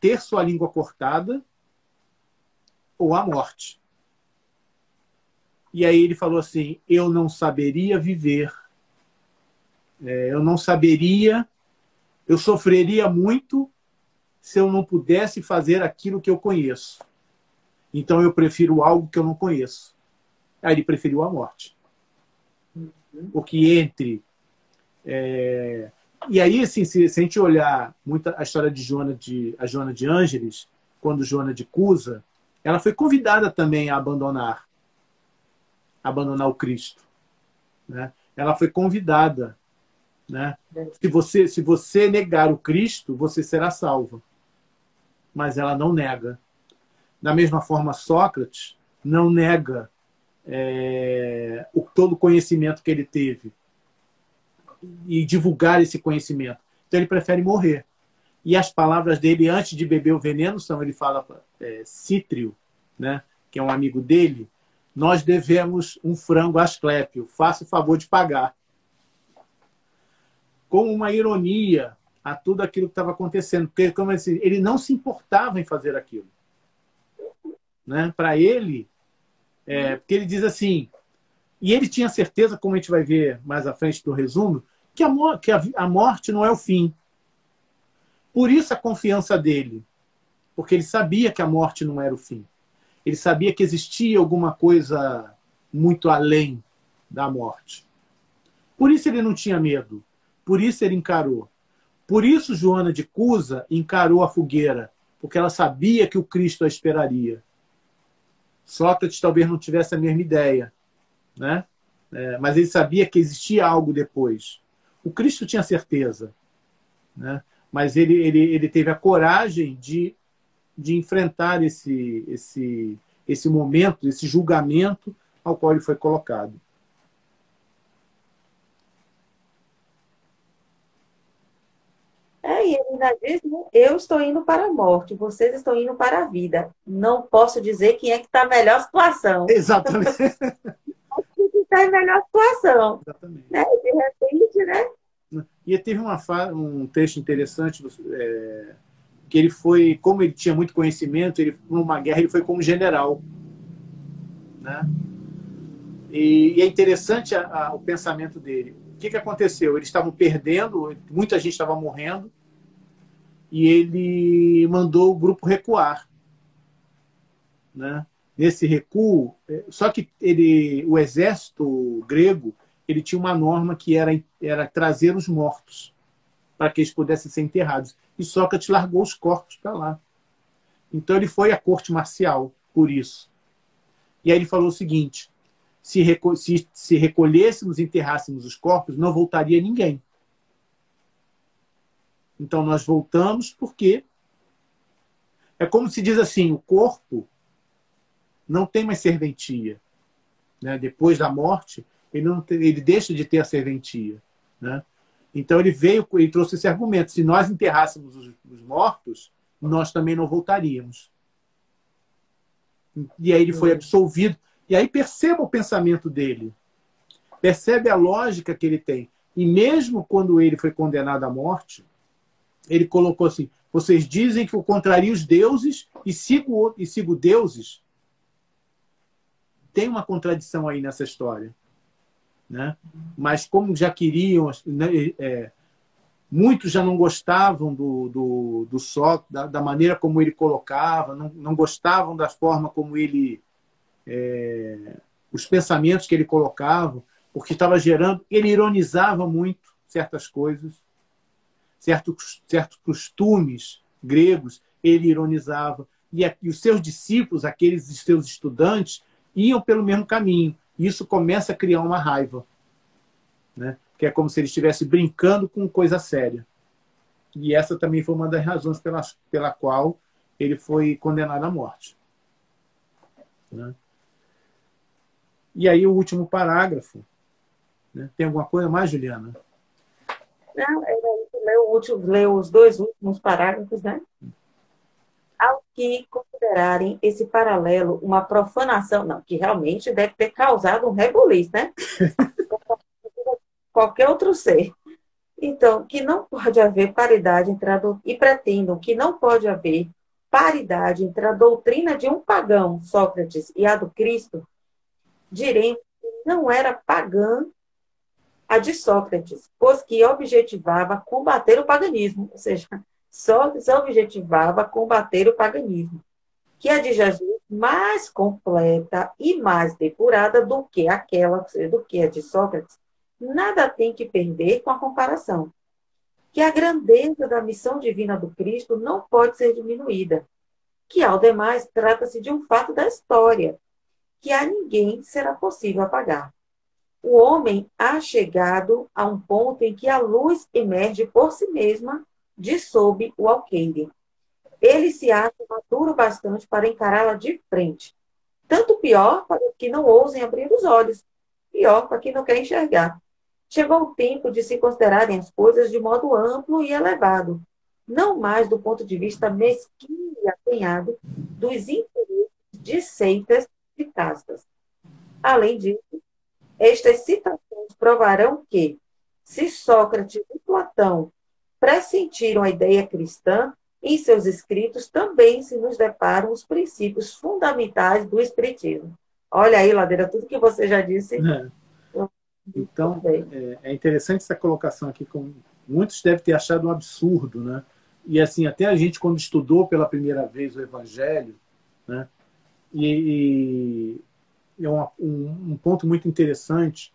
ter sua língua cortada, ou a morte. E aí ele falou assim: Eu não saberia viver, é, eu não saberia, eu sofreria muito se eu não pudesse fazer aquilo que eu conheço. Então eu prefiro algo que eu não conheço. Aí ele preferiu a morte porque entre. É... E aí, assim, se, se, a gente olhar muito a história de Joana de, a Joana de Ângeles, quando Joana de Cusa, ela foi convidada também a abandonar, abandonar o Cristo. Né? Ela foi convidada. Né? Se, você, se você negar o Cristo, você será salva. Mas ela não nega. Da mesma forma, Sócrates não nega é, o, todo o conhecimento que ele teve e divulgar esse conhecimento. Então ele prefere morrer. E as palavras dele antes de beber o veneno são: ele fala, é, Cítrio, né, que é um amigo dele, nós devemos um frango a Asclépio, faça o favor de pagar. Com uma ironia a tudo aquilo que estava acontecendo, porque ele não se importava em fazer aquilo. Né? Para ele, é, porque ele diz assim, e ele tinha certeza, como a gente vai ver mais à frente do resumo, que a, que a morte não é o fim. Por isso a confiança dele, porque ele sabia que a morte não era o fim. Ele sabia que existia alguma coisa muito além da morte. Por isso ele não tinha medo. Por isso ele encarou. Por isso Joana de Cusa encarou a fogueira, porque ela sabia que o Cristo a esperaria. Sócrates talvez não tivesse a mesma ideia, né? É, mas ele sabia que existia algo depois. O Cristo tinha certeza, né? mas ele, ele, ele teve a coragem de, de enfrentar esse, esse, esse momento, esse julgamento ao qual ele foi colocado. Né? eu estou indo para a morte, vocês estão indo para a vida. Não posso dizer quem é que está melhor situação. Exatamente. está em melhor situação. Exatamente. Né? De repente, né? E teve uma, um texto interessante é, que ele foi, como ele tinha muito conhecimento, ele numa guerra ele foi como general, né? E, e é interessante a, a, o pensamento dele. O que, que aconteceu? Eles estavam perdendo, muita gente estava morrendo, e ele mandou o grupo recuar, né? nesse recuo, é, só que ele, o exército grego ele tinha uma norma que era, era trazer os mortos para que eles pudessem ser enterrados. E Sócrates largou os corpos para lá. Então ele foi à corte marcial por isso. E aí ele falou o seguinte: se, se, se recolhêssemos e enterrássemos os corpos, não voltaria ninguém. Então nós voltamos porque é como se diz assim: o corpo não tem mais serventia. Né? Depois da morte, ele, não tem, ele deixa de ter a serventia. Né? Então ele veio e trouxe esse argumento: se nós enterrássemos os, os mortos, nós também não voltaríamos. E aí ele foi absolvido. E aí perceba o pensamento dele. Percebe a lógica que ele tem. E mesmo quando ele foi condenado à morte, ele colocou assim: vocês dizem que eu contraria os deuses e sigo, e sigo deuses tem uma contradição aí nessa história. Né? Mas como já queriam, né, é, muitos já não gostavam do, do, do Sócrates, da, da, maneira como ele colocava, não, não gostavam da forma como ele. É, os pensamentos que ele colocava, porque estava gerando. Ele ironizava muito certas coisas, certos, certos costumes gregos, ele ironizava. E, e os seus discípulos, aqueles seus estudantes, iam pelo mesmo caminho. Isso começa a criar uma raiva. Né? Que é como se ele estivesse brincando com coisa séria. E essa também foi uma das razões pela, pela qual ele foi condenado à morte. Né? E aí o último parágrafo. Né? Tem alguma coisa mais, Juliana? Não, era ler, o último, ler os dois últimos parágrafos, né? ao que considerarem esse paralelo uma profanação, não, que realmente deve ter causado um rebuliço, né? [laughs] Qualquer outro ser. Então, que não pode haver paridade entre a do... e pretendam que não pode haver paridade entre a doutrina de um pagão, Sócrates, e a do Cristo, diremos que não era pagã a de Sócrates, pois que objetivava combater o paganismo, ou seja, só objetivava combater o paganismo, que a de Jesus mais completa e mais depurada do que aquela, do que a de Sócrates, nada tem que perder com a comparação. Que a grandeza da missão divina do Cristo não pode ser diminuída. Que, ao demais, trata-se de um fato da história, que a ninguém será possível apagar. O homem há chegado a um ponto em que a luz emerge por si mesma de sob o alqueire. Ele se acha maduro bastante para encará-la de frente. Tanto pior para que não ousem abrir os olhos, pior para quem não quer enxergar. Chegou o tempo de se considerarem as coisas de modo amplo e elevado, não mais do ponto de vista mesquinho e acanhado dos interesses de seitas e castas. Além disso, estas citações provarão que, se Sócrates e Platão pressentiram a ideia cristã, em seus escritos também se nos deparam os princípios fundamentais do Espiritismo. Olha aí, Ladeira, tudo que você já disse. É. Então, é, é, interessante essa colocação aqui, como muitos devem ter achado um absurdo, né? E assim, até a gente, quando estudou pela primeira vez o Evangelho, né? E, e é um, um, um ponto muito interessante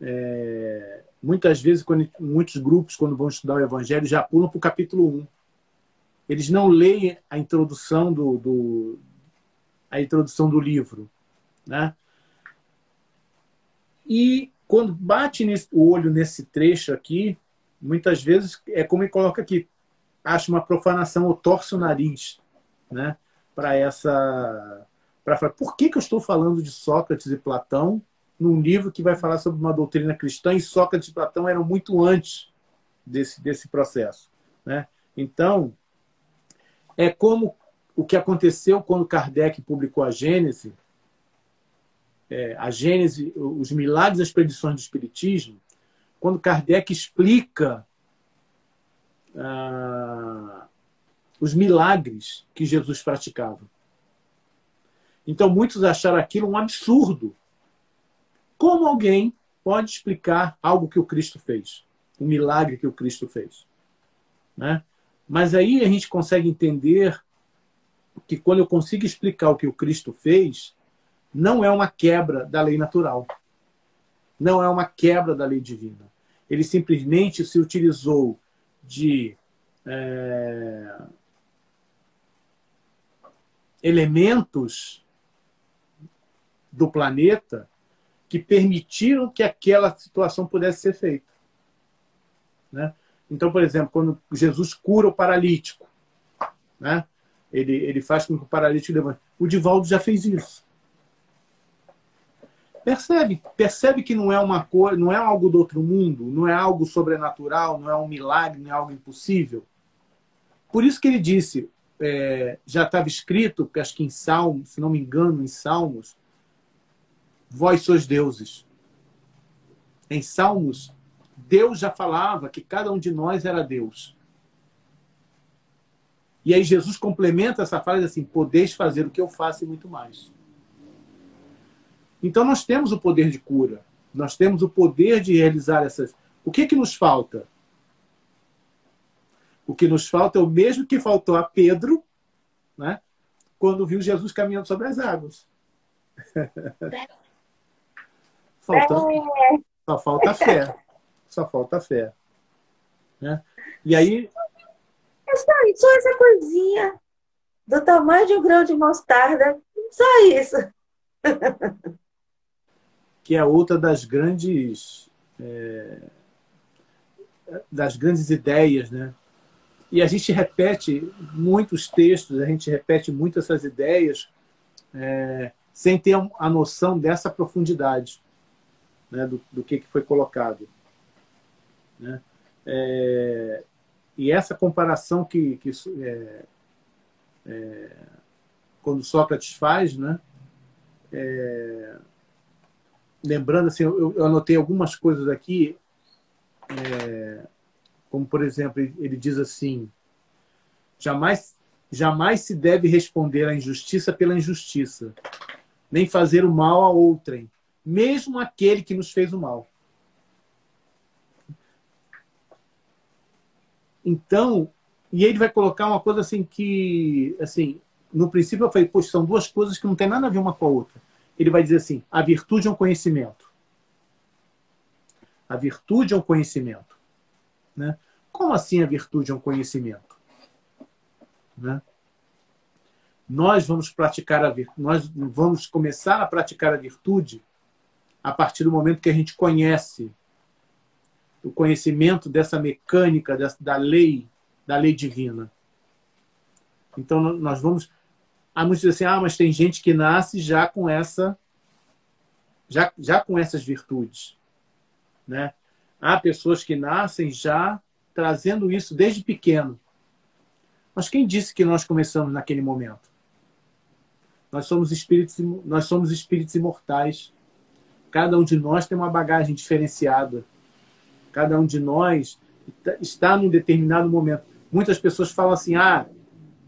é, muitas vezes, quando, muitos grupos, quando vão estudar o Evangelho, já pulam para o capítulo 1. Eles não leem a introdução do, do, a introdução do livro. Né? E quando bate nesse, o olho nesse trecho aqui, muitas vezes é como ele coloca aqui, acha uma profanação ou torce o nariz, né? Para essa, para falar, por que, que eu estou falando de Sócrates e Platão num livro que vai falar sobre uma doutrina cristã e Sócrates e Platão eram muito antes desse desse processo, né? Então é como o que aconteceu quando Kardec publicou a Gênese, é, a Gênese, os milagres das predições do Espiritismo, quando Kardec explica ah, os milagres que Jesus praticava. Então, muitos acharam aquilo um absurdo. Como alguém pode explicar algo que o Cristo fez? Um milagre que o Cristo fez? Né? Mas aí a gente consegue entender que quando eu consigo explicar o que o Cristo fez, não é uma quebra da lei natural. Não é uma quebra da lei divina. Ele simplesmente se utilizou de é, elementos do planeta que permitiram que aquela situação pudesse ser feita. Né? Então, por exemplo, quando Jesus cura o paralítico, né? ele, ele faz com que o paralítico levante. O Divaldo já fez isso. Percebe? Percebe que não é uma coisa, não é algo do outro mundo, não é algo sobrenatural, não é um milagre, não é algo impossível. Por isso que ele disse, é, já estava escrito, acho que em Salmos, se não me engano, em Salmos, vós sois deuses. Em Salmos, Deus já falava que cada um de nós era Deus. E aí Jesus complementa essa frase assim: podeis fazer o que eu faço e muito mais. Então nós temos o poder de cura, nós temos o poder de realizar essas. O que que nos falta? O que nos falta é o mesmo que faltou a Pedro, né? Quando viu Jesus caminhando sobre as águas. Falta, só falta fé. Só falta fé. Né? E aí é só, só essa coisinha do tamanho de um grão de mostarda. Só isso. que é outra das grandes é, das grandes ideias, né? E a gente repete muitos textos, a gente repete muito essas ideias é, sem ter a noção dessa profundidade né, do, do que, que foi colocado. Né? É, e essa comparação que, que é, é, quando Sócrates faz, né? É, lembrando assim, eu, eu, anotei algumas coisas aqui, é, como por exemplo ele, diz assim: jamais jamais se deve responder à injustiça pela injustiça, nem fazer o mal a outrem, mesmo aquele que nos fez o mal. Então, e ele vai colocar uma coisa assim que, assim, no princípio eu falei, poxa, são duas coisas que não tem nada a ver uma com a outra. Ele vai dizer assim: a virtude é um conhecimento. A virtude é um conhecimento. Né? Como assim a virtude é um conhecimento? Né? Nós vamos praticar a nós vamos começar a praticar a virtude a partir do momento que a gente conhece o conhecimento dessa mecânica, dessa, da lei, da lei divina. Então, nós vamos. Há muitos dizem assim, ah, mas tem gente que nasce já com essa. Já, já com essas virtudes. Né? Há pessoas que nascem já trazendo isso desde pequeno. Mas quem disse que nós começamos naquele momento? Nós somos espíritos, nós somos espíritos imortais. Cada um de nós tem uma bagagem diferenciada Cada um de nós está num determinado momento. Muitas pessoas falam assim: ah,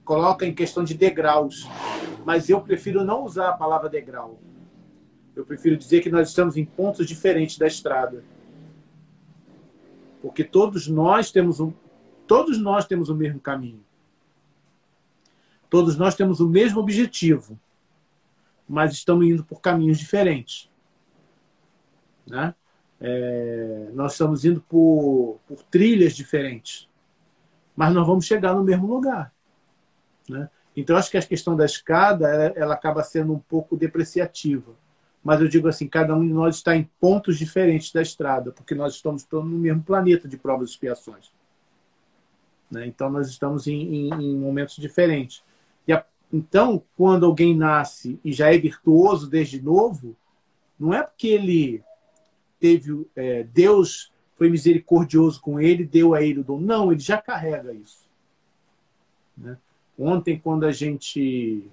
coloca em questão de degraus. Mas eu prefiro não usar a palavra degrau. Eu prefiro dizer que nós estamos em pontos diferentes da estrada. Porque todos nós temos um, todos nós temos o mesmo caminho. Todos nós temos o mesmo objetivo, mas estamos indo por caminhos diferentes. Né? É, nós estamos indo por, por, trilhas diferentes, mas nós vamos chegar no mesmo lugar. Né? Então, acho que a questão da escada ela, ela, acaba sendo um pouco depreciativa. mas eu digo assim, cada um de nós está em pontos diferentes da estrada, porque nós estamos todos no mesmo planeta de provas e expiações. Né? Então, nós estamos em, em, em momentos diferentes. A, então, quando alguém nasce e já é virtuoso desde novo, não é porque ele teve é, Deus foi misericordioso com ele, deu a ele o dom. Não, ele já carrega isso. Né? Ontem, quando a gente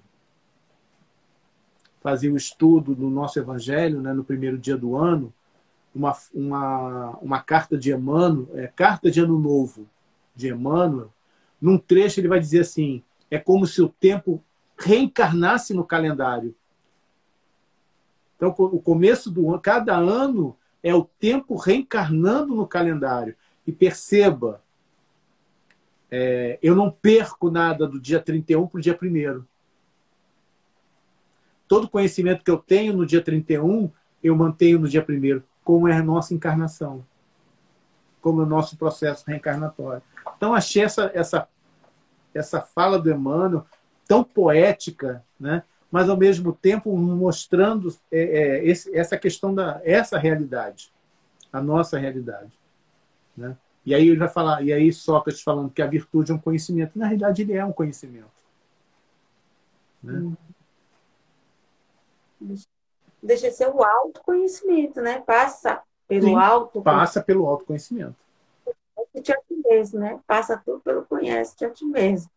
fazia o estudo do nosso Evangelho, né, no primeiro dia do ano, uma, uma, uma carta de Emmanuel, é, carta de Ano Novo de Emmanuel, num trecho ele vai dizer assim: é como se o tempo reencarnasse no calendário. Então, o começo do ano, cada ano é o tempo reencarnando no calendário. E perceba, é, eu não perco nada do dia 31 para o dia 1. Todo conhecimento que eu tenho no dia 31, eu mantenho no dia 1, como é a nossa encarnação, como é o nosso processo reencarnatório. Então, achei essa, essa, essa fala do Emmanuel tão poética, né? Mas ao mesmo tempo mostrando é, é, esse, essa questão da essa realidade, a nossa realidade, né? E aí ele vai falar, e aí Sócrates falando que a virtude é um conhecimento, na realidade ele é um conhecimento, né? Deixa de ser o autoconhecimento, né? Passa pelo Sim, alto passa pelo autoconhecimento. De a ti mesmo, né? Passa tudo pelo conhece de a ti mesmo.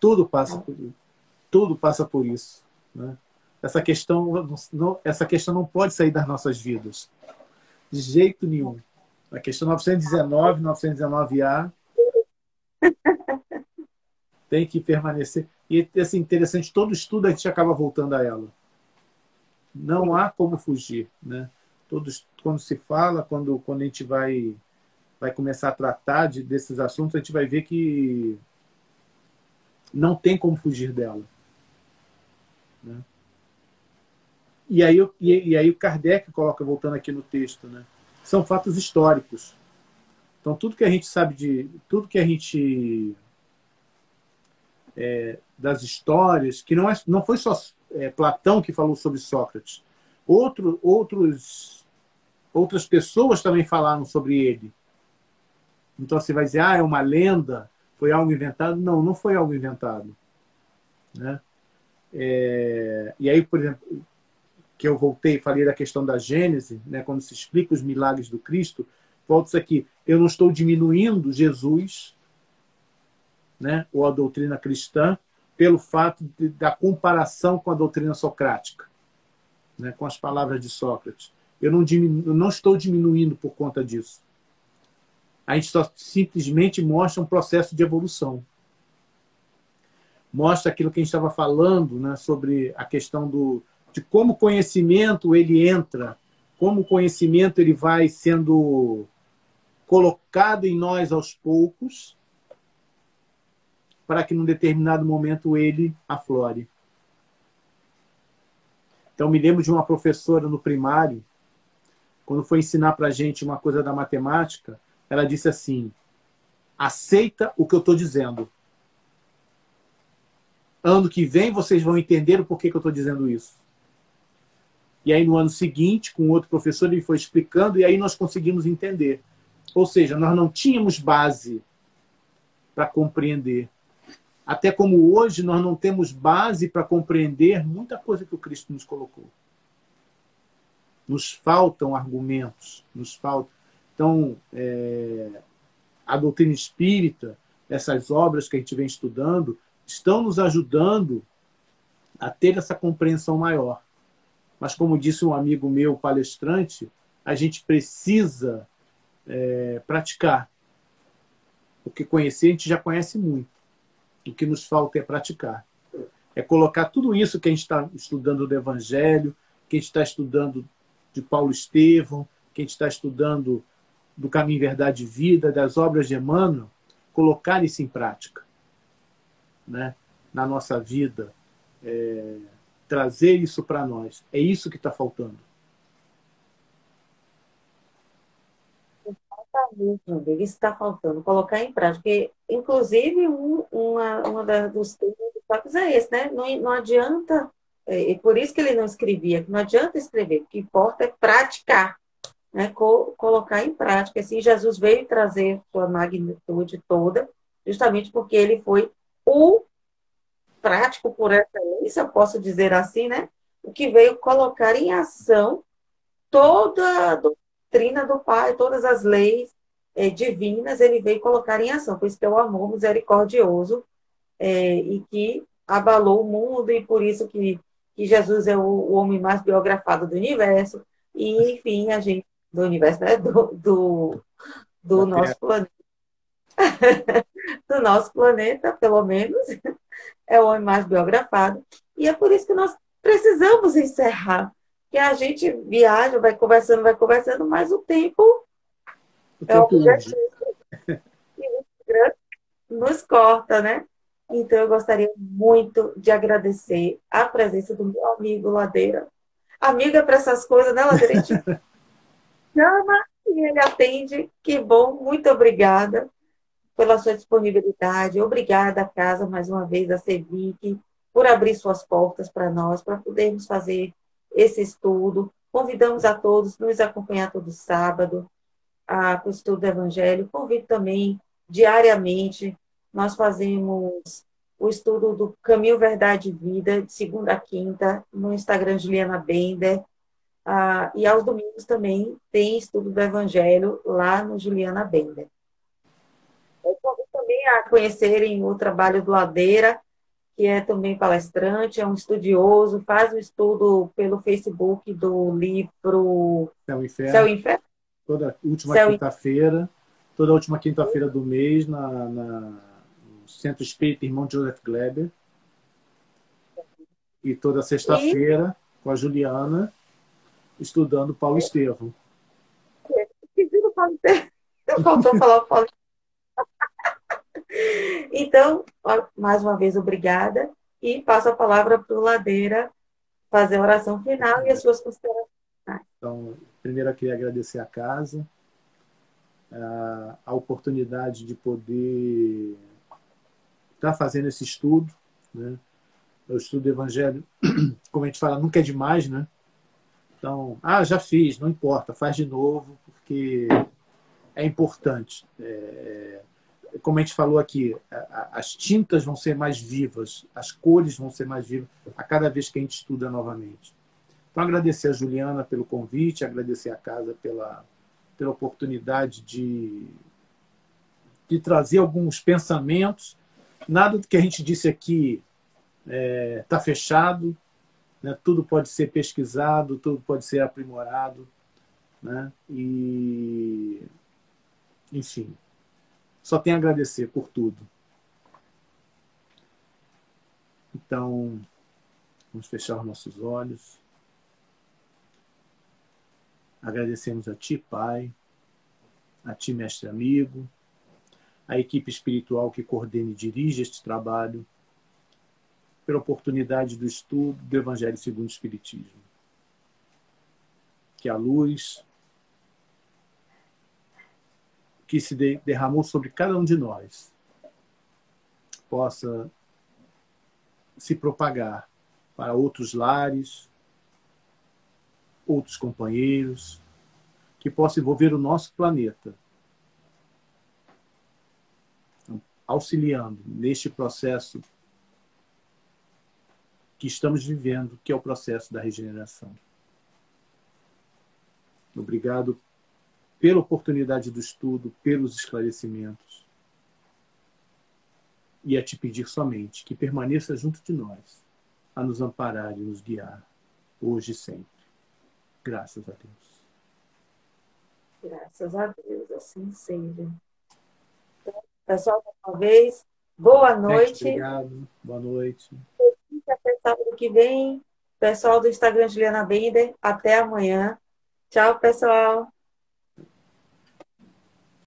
Tudo passa por isso. Tudo passa por isso. Né? Essa, questão, não, essa questão não pode sair das nossas vidas. De jeito nenhum. A questão 919, 919A [laughs] tem que permanecer. E assim, interessante, todo estudo a gente acaba voltando a ela. Não há como fugir. Né? Todos, quando se fala, quando, quando a gente vai, vai começar a tratar de, desses assuntos, a gente vai ver que não tem como fugir dela. Né? E, aí, e, e aí o Kardec coloca, voltando aqui no texto, né? são fatos históricos. Então, tudo que a gente sabe de. Tudo que a gente. É, das histórias, que não, é, não foi só é, Platão que falou sobre Sócrates. Outro, outros, outras pessoas também falaram sobre ele. Então você vai dizer, ah, é uma lenda, foi algo inventado. Não, não foi algo inventado. Né? É, e aí, por exemplo, que eu voltei e falei da questão da Gênese, né, quando se explica os milagres do Cristo, volta isso aqui. Eu não estou diminuindo Jesus, né, ou a doutrina cristã, pelo fato de, da comparação com a doutrina socrática, né, com as palavras de Sócrates. Eu não, diminu, não estou diminuindo por conta disso. A gente só simplesmente mostra um processo de evolução mostra aquilo que a gente estava falando né, sobre a questão do, de como o conhecimento ele entra, como o conhecimento ele vai sendo colocado em nós aos poucos, para que num determinado momento ele aflore. Então, me lembro de uma professora no primário, quando foi ensinar para a gente uma coisa da matemática, ela disse assim: aceita o que eu estou dizendo. Ano que vem vocês vão entender o porquê que eu estou dizendo isso. E aí, no ano seguinte, com outro professor, ele foi explicando, e aí nós conseguimos entender. Ou seja, nós não tínhamos base para compreender. Até como hoje nós não temos base para compreender muita coisa que o Cristo nos colocou. Nos faltam argumentos, nos faltam. Então, é, a doutrina espírita, essas obras que a gente vem estudando, estão nos ajudando a ter essa compreensão maior. Mas, como disse um amigo meu palestrante, a gente precisa é, praticar. Porque conhecer a gente já conhece muito. O que nos falta é praticar. É colocar tudo isso que a gente está estudando do Evangelho, que a gente está estudando de Paulo Estevão, que a gente está estudando do Caminho Verdade e Vida, das obras de Emmanuel, colocar isso em prática né, na nossa vida, é, trazer isso para nós. É isso que está faltando. Exatamente, Deus, isso está faltando, colocar em prática. Porque, inclusive, um, uma, uma dos temas do é esse, né? Não, não adianta é, e por isso que ele não escrevia, não adianta escrever, o que importa é praticar, né? Co colocar em prática. Assim, Jesus veio trazer sua magnitude toda, justamente porque ele foi o prático por excelência, eu posso dizer assim, né? O que veio colocar em ação toda a doutrina do Pai, todas as leis é, divinas, ele veio colocar em ação. Por isso que é o amor misericordioso é, e que abalou o mundo e por isso que, que Jesus é o, o, homem mais biografado do universo e, enfim, a gente, do universo, né? Do, do, do nosso planeta. [laughs] do nosso planeta, pelo menos, é o homem mais biografado. E é por isso que nós precisamos encerrar. Que a gente viaja, vai conversando, vai conversando, mas o tempo, o é o objetivo. [laughs] E o nos corta, né? Então, eu gostaria muito de agradecer a presença do meu amigo Ladeira. Amiga para essas coisas, né, Ladeira? A gente [laughs] chama e ele atende. Que bom, muito obrigada pela sua disponibilidade. Obrigada, casa, mais uma vez, a Cevic, por abrir suas portas para nós, para podermos fazer esse estudo. Convidamos a todos nos acompanhar todo sábado para o estudo do Evangelho. Convido também diariamente nós fazemos o estudo do Caminho Verdade e Vida, de segunda a quinta, no Instagram Juliana Bender. Ah, e aos domingos também tem estudo do Evangelho lá no Juliana Bender. A conhecerem o trabalho do Ladeira, que é também palestrante, é um estudioso, faz o estudo pelo Facebook do livro Céu e Inferno. Céu e Inferno. Toda última quinta-feira, toda última quinta-feira do mês, na, na Centro Espírita Irmão Joseph Gleber. E toda sexta-feira, e... com a Juliana, estudando Paulo Estevam. [laughs] Faltou falar o Paulo Então, mais uma vez, obrigada. E passo a palavra para o Ladeira fazer a oração final e as suas considerações. Então, primeiro eu queria agradecer a casa, a oportunidade de poder está fazendo esse estudo. Né? O estudo do Evangelho, [clears throat] como a gente fala, nunca é demais, né? Então, ah, já fiz, não importa, faz de novo, porque é importante. É, como a gente falou aqui, as tintas vão ser mais vivas, as cores vão ser mais vivas a cada vez que a gente estuda novamente. Então, agradecer a Juliana pelo convite, agradecer a casa pela, pela oportunidade de, de trazer alguns pensamentos Nada do que a gente disse aqui está é, tá fechado, né? tudo pode ser pesquisado, tudo pode ser aprimorado. Né? E, enfim, só tenho a agradecer por tudo. Então, vamos fechar os nossos olhos. Agradecemos a Ti, Pai, a Ti, Mestre Amigo, a equipe espiritual que coordena e dirige este trabalho, pela oportunidade do estudo do Evangelho segundo o Espiritismo. Que a luz que se derramou sobre cada um de nós possa se propagar para outros lares, outros companheiros, que possa envolver o nosso planeta auxiliando neste processo que estamos vivendo, que é o processo da regeneração. Obrigado pela oportunidade do estudo, pelos esclarecimentos. E a te pedir somente que permaneça junto de nós, a nos amparar e nos guiar, hoje e sempre. Graças a Deus. Graças a Deus, assim seja. Pessoal, mais uma vez, boa noite. Obrigado, boa noite. Até sábado que vem. Pessoal do Instagram Juliana Bender, até amanhã. Tchau, pessoal.